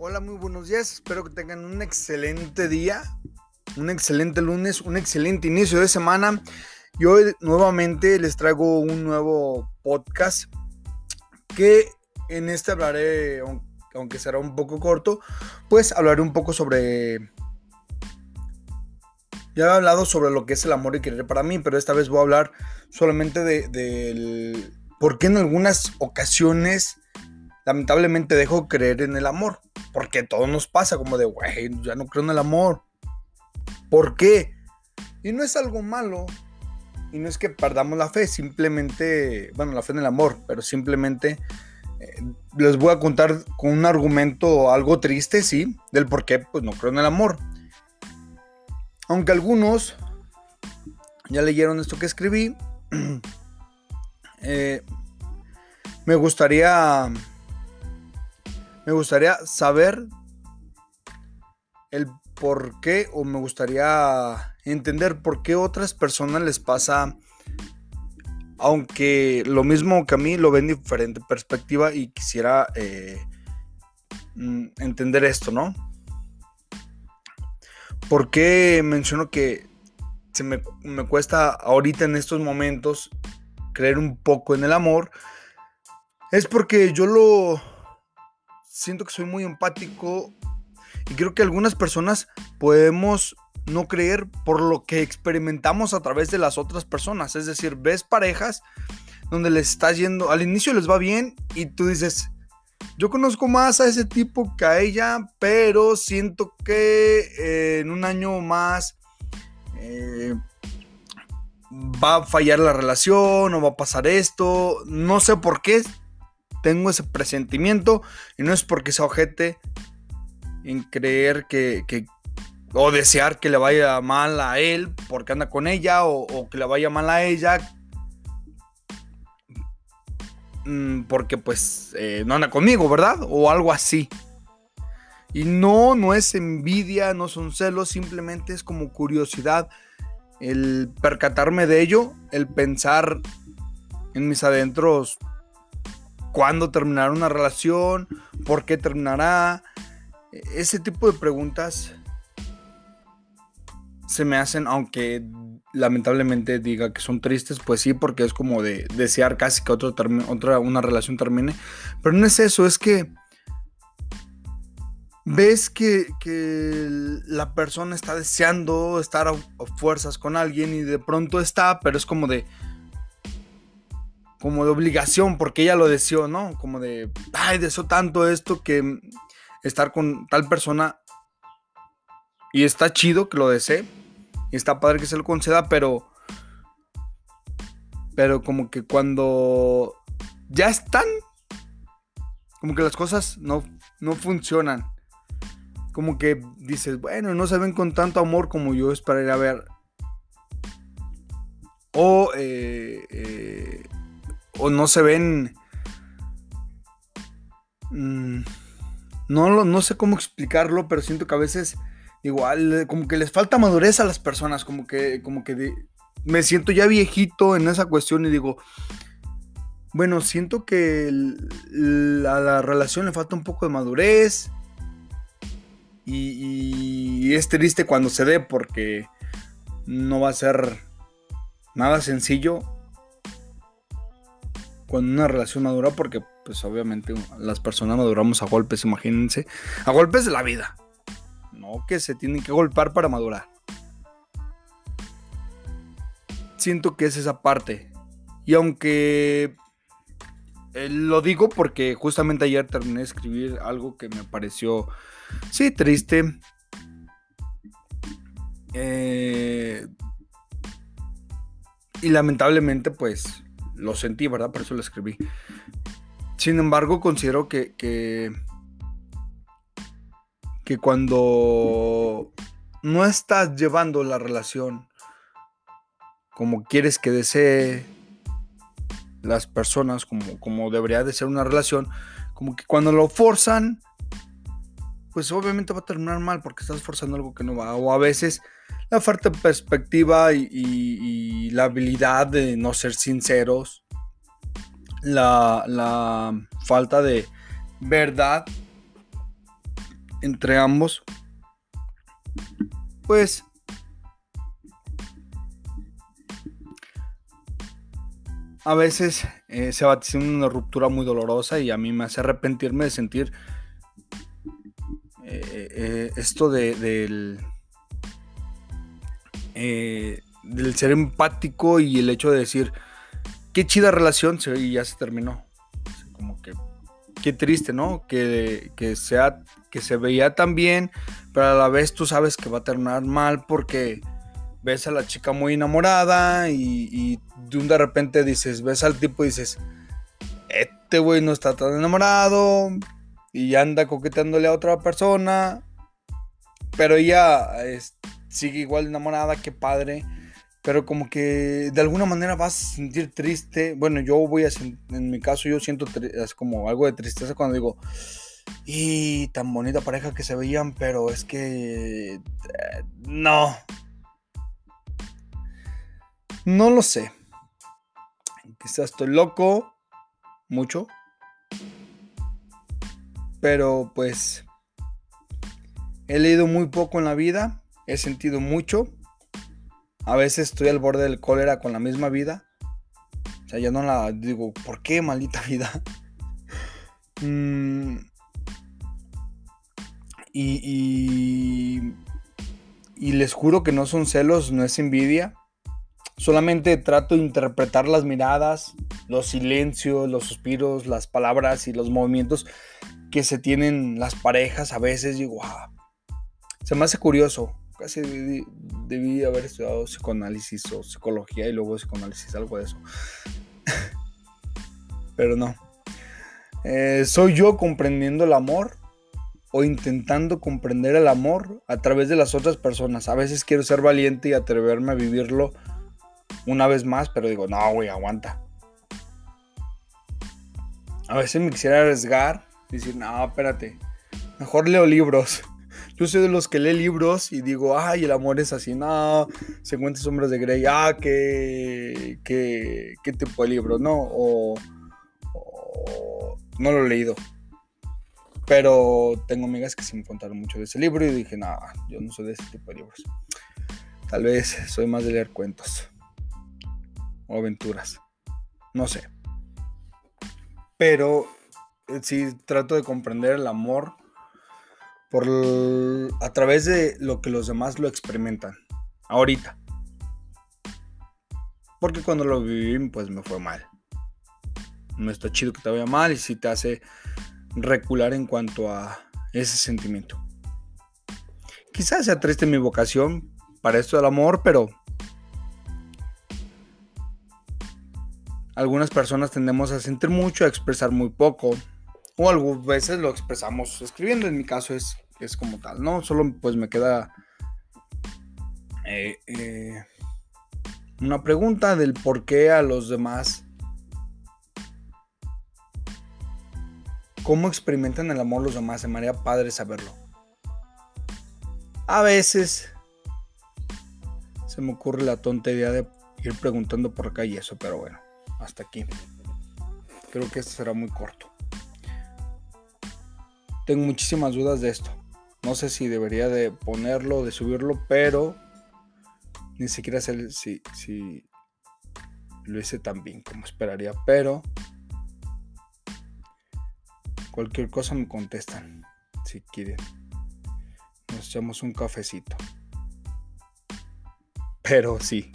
Hola, muy buenos días. Espero que tengan un excelente día, un excelente lunes, un excelente inicio de semana. Y hoy nuevamente les traigo un nuevo podcast que en este hablaré, aunque será un poco corto, pues hablaré un poco sobre... Ya he hablado sobre lo que es el amor y querer para mí, pero esta vez voy a hablar solamente de, del por qué en algunas ocasiones lamentablemente dejo creer en el amor. Porque todo nos pasa como de, güey, ya no creo en el amor. ¿Por qué? Y no es algo malo. Y no es que perdamos la fe, simplemente, bueno, la fe en el amor, pero simplemente eh, les voy a contar con un argumento algo triste, sí, del por qué, pues no creo en el amor. Aunque algunos ya leyeron esto que escribí, eh, me gustaría me gustaría saber el por qué o me gustaría entender por qué otras personas les pasa, aunque lo mismo que a mí lo ven diferente perspectiva y quisiera eh, mm, entender esto, ¿no? ¿Por qué menciono que se me, me cuesta ahorita en estos momentos creer un poco en el amor? Es porque yo lo, siento que soy muy empático y creo que algunas personas podemos no creer por lo que experimentamos a través de las otras personas. Es decir, ves parejas donde les está yendo, al inicio les va bien y tú dices, yo conozco más a ese tipo que a ella, pero siento que eh, en un año más eh, va a fallar la relación o va a pasar esto. No sé por qué, tengo ese presentimiento y no es porque sea ojete en creer que, o desear que le vaya mal a él porque anda con ella o, que le vaya mal a ella mm, porque pues eh, no anda conmigo, ¿verdad? O algo así. Y no, no es envidia, no son celos, simplemente es como curiosidad el percatarme de ello, el pensar en mis adentros cuándo terminará una relación, por qué terminará. Ese tipo de preguntas se me hacen, aunque lamentablemente diga que son tristes, pues sí, porque es como de desear casi que otra una relación termine. Pero no es eso, es que ves que, que, la persona está deseando estar a, fuerzas con alguien y de pronto está, pero es como de, como de obligación, porque ella lo deseó, ¿no? Como de, ay, deseo tanto esto que estar con tal persona. Y está chido que lo desee. Y está padre que se lo conceda, pero. Pero como que cuando ya están. Como que las cosas no, no funcionan. Como que dices, bueno, no se ven con tanto amor como yo esperaría ver. O eh, eh, o no se ven... Mm, no, no sé cómo explicarlo, pero siento que a veces igual como que les falta madurez a las personas, como que, como que me siento ya viejito en esa cuestión y digo, bueno, siento que a la relación le falta un poco de madurez y es triste cuando se dé porque no va a ser nada sencillo con una relación madura, porque pues obviamente las personas maduramos a golpes, imagínense, a golpes de la vida, no que se tienen que golpear para madurar. Siento que es esa parte. Y aunque eh, lo digo porque justamente ayer terminé de escribir algo que me pareció, sí, triste. Eh, y lamentablemente pues lo sentí, ¿verdad? Por eso lo escribí. Sin embargo, considero que, que, cuando no estás llevando la relación como quieres que desee las personas, como, como debería de ser una relación, como que cuando lo forzan, pues obviamente va a terminar mal porque estás forzando algo que no va. O a veces la falta de perspectiva y, la habilidad de no ser sinceros, la, falta de verdad entre ambos, pues a veces eh, se va haciendo una ruptura muy dolorosa y a mí me hace arrepentirme de sentir eh, eh, esto de, del, del ser empático y el hecho de decir, qué chida relación y ya se terminó. Como que, qué triste, ¿no? Que, que, sea, que se veía tan bien, pero a la vez tú sabes que va a terminar mal porque ves a la chica muy enamorada y, un de repente dices, ves al tipo y dices, este güey no está tan enamorado y anda coqueteándole a otra persona, pero ella sigue igual enamorada, qué padre. Pero como que de alguna manera vas a sentir triste. Bueno, yo voy a, en mi caso yo siento es como algo de tristeza cuando digo, y tan bonita pareja que se veían, pero es que eh, no, no lo sé. Quizás estoy loco, mucho. Pero pues he leído muy poco en la vida, he sentido mucho. A veces estoy al borde del cólera con la misma vida. O sea, ya no la digo, ¿por qué maldita vida? Mm. y, y, les juro que no son celos, no es envidia. Solamente trato de interpretar las miradas, los silencios, los suspiros, las palabras y los movimientos que se tienen las parejas a veces. Digo, se me hace curioso. Casi debí, haber estudiado psicoanálisis o psicología y luego psicoanálisis, algo de eso. Pero no. Eh, ¿Soy yo comprendiendo el amor o intentando comprender el amor a través de las otras personas? A veces quiero ser valiente y atreverme a vivirlo una vez más, pero digo, no, güey, aguanta. A veces me quisiera arriesgar y decir, no, espérate, mejor leo libros. Yo soy de los que lee libros y digo, ay, el amor es así, no, se encuentra sombras de Grey, ah, qué, qué, qué tipo de libro, no, o, no lo he leído. Pero tengo amigas que se me contaron mucho de ese libro y dije, no, yo no soy de ese tipo de libros. Tal vez soy más de leer cuentos o aventuras. No sé. Pero eh, sí trato de comprender el amor por a través de lo que los demás lo experimentan. Ahorita. Porque cuando lo viví, pues me fue mal. No está chido que te vaya mal y sí te hace recular en cuanto a ese sentimiento. Quizás sea triste mi vocación para esto del amor, pero Algunas personas tendemos a sentir mucho, a expresar muy poco. O algunas veces lo expresamos escribiendo. En mi caso es, es como tal, ¿no? Solo pues me queda eh, eh, una pregunta del por qué a los demás. ¿Cómo experimentan el amor los demás? Se me haría padre saberlo. A veces se me ocurre la tonta idea de ir preguntando por acá y eso, pero bueno hasta aquí. Creo que esto será muy corto. Tengo muchísimas dudas de esto. No sé si debería de ponerlo, de subirlo, pero ni siquiera sé si, si lo hice tan bien como esperaría. Pero cualquier cosa me contestan si quieren. Nos echamos un cafecito. Pero sí,